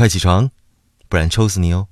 快起床不然抽死你哦。